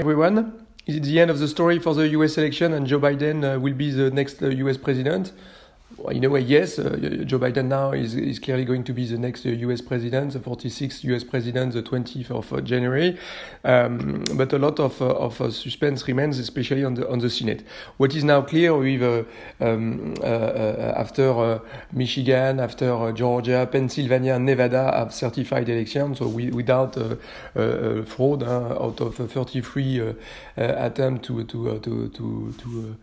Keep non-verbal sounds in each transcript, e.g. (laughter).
everyone. Is it the end of the story for the US election and Joe Biden uh, will be the next uh, US president? In a way, yes, uh, Joe Biden now is, is clearly going to be the next US uh, president, the 46th US president, the 20th of uh, January. Um, but a lot of, uh, of uh, suspense remains, especially on the on the Senate. What is now clear with um, after Michigan, after Georgia, Pennsylvania, Nevada have certified elections, so we, without fraud, out of 33 attempts to to to to, to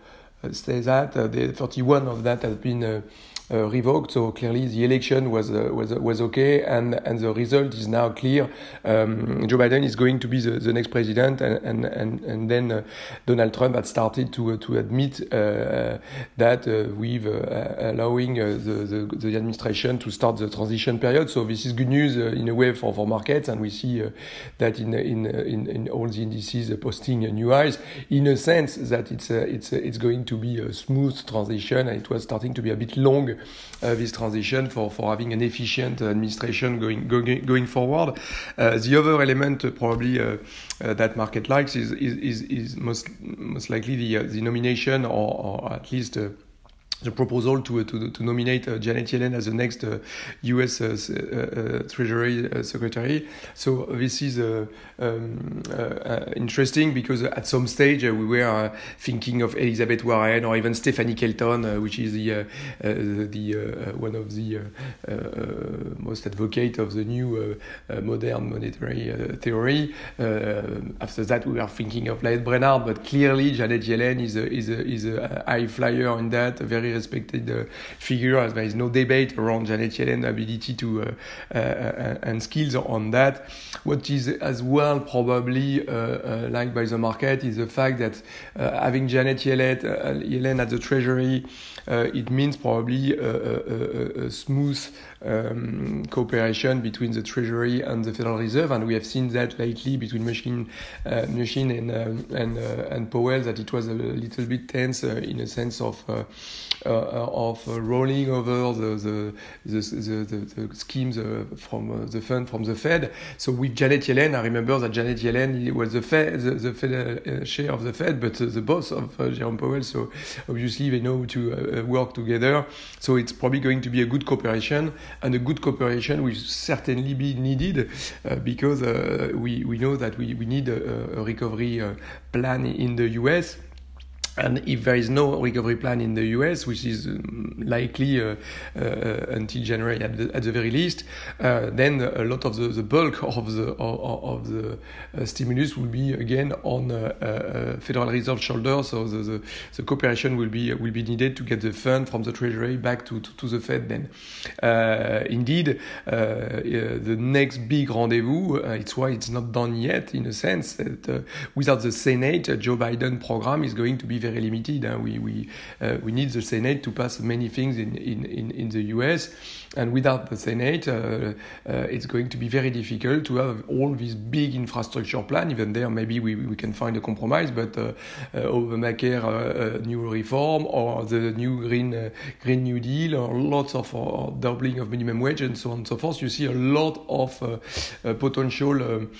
say that. Uh, the 31 of that has been uh, uh, revoked. So clearly, the election was uh, was was okay, and and the result is now clear. Um, Joe Biden is going to be the, the next president, and and and, and then uh, Donald Trump had started to to admit that with allowing the, the, the administration to start the transition period. So this is good news in a way for for markets, and we see that in in in, in all the indices posting new highs. In a sense that it's it's it's going to be a smooth transition, and it was starting to be a bit long uh, Uh, this transition for, for having an efficient administration going going, going forward. Uh, the other element uh, probably uh, uh, that market likes is is, is, is most most likely the the nomination or, or at least the proposal to, uh, to, to nominate uh, Janet Yellen as the next uh, U.S. Uh, uh, uh Treasury uh, Secretary. So this is uh, um, uh, interesting because at some stage we were thinking of Elizabeth Warren or even Stephanie Kelton, which is the the one of the most advocate of the new modern monetary theory. after that, we were thinking of Lael Brainard, but clearly Janet Yellen is a, is a, is a high flyer in that, very respected uh, figure, as there is no debate around Janet Yellen's ability to uh, uh, and skills on that. What is as well probably liked by the market is the fact that having Janet Yellen, Yellen at the Treasury, it means probably a, a, a smooth um, cooperation between the Treasury and the Federal Reserve, and we have seen that lately between Mnuchin, uh, Mnuchin and um, and uh, and Powell that it was a little bit tense uh, in a sense of uh, uh, Uh, uh, of uh, rolling over the the the, the, the schemes uh, from the fund from the Fed. So with Janet Yellen, I remember that Janet Yellen was the Fed the, Fed chair of the Fed, but the boss of Jerome Powell. So obviously they know to work together. So it's probably going to be a good cooperation and a good cooperation will certainly be needed uh, because uh, we, we know that we, we need a, a recovery uh, plan in the US and if there is no recovery plan in the US, which is um, likely uh, uh, until January at the, at the very least, uh, then a lot of the, the bulk (laughs) of the of, the uh, stimulus will be again on uh, uh, Federal Reserve shoulders. So the, the, the, cooperation will be will be needed to get the fund from the Treasury back to, to, to the Fed. Then, indeed, the next big rendezvous. it's why it's not done yet, in a sense that without the Senate, Joe Biden program is going to be very limited. Hein. We, we, we need the Senate to pass many things in, in, in, in the US. And without the Senate, uh, uh, it's going to be very difficult to have all this big infrastructure plan. Even there, maybe we, we can find a compromise, but uh, Obamacare uh, new reform or the new Green Green New Deal or lots of doubling of minimum wage and so on and so forth. You see a lot of potential um,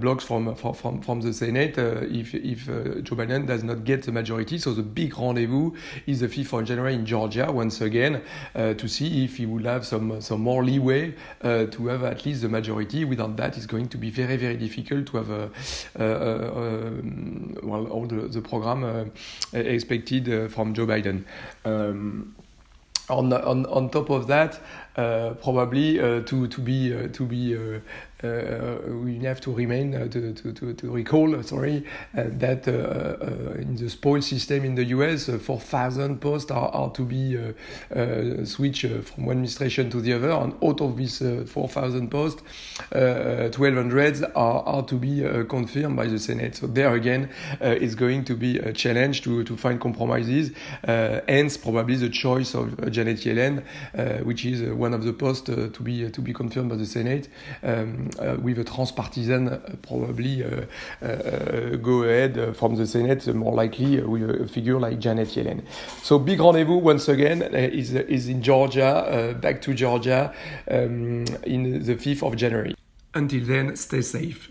blocks from, from, from the Senate if, if Joe Biden does not get the majority. So the big rendezvous is the 5th of January in Georgia once again to see if he will have some some more leeway uh, to have at least the majority. Without that, it's going to be very very difficult to have a, well all the, the program uh, expected from Joe Biden. Um, on, on, on top of that, uh, probably uh, to to be uh, to be uh, Uh, we have to remain uh, to, to, to, to, recall uh, sorry uh, that uh, in the spoil system in the US 4,000 posts are, are to be switched from one administration to the other. And out of these 4,000 posts 1,200 are, are to be confirmed by the Senate. So there again it's going to be a challenge to, to find compromises hence probably the choice of Janet Yellen which is one of the posts to be to be confirmed by the Senate. Um, uh, Euh, euh, with a transpartisan uh, probably uh, uh go ahead uh, from the Senate, uh, more likely with a figure like Janet Yellen. So big rendezvous once again is is in Georgia, back to Georgia um, in the 5th of January. Until then, stay safe.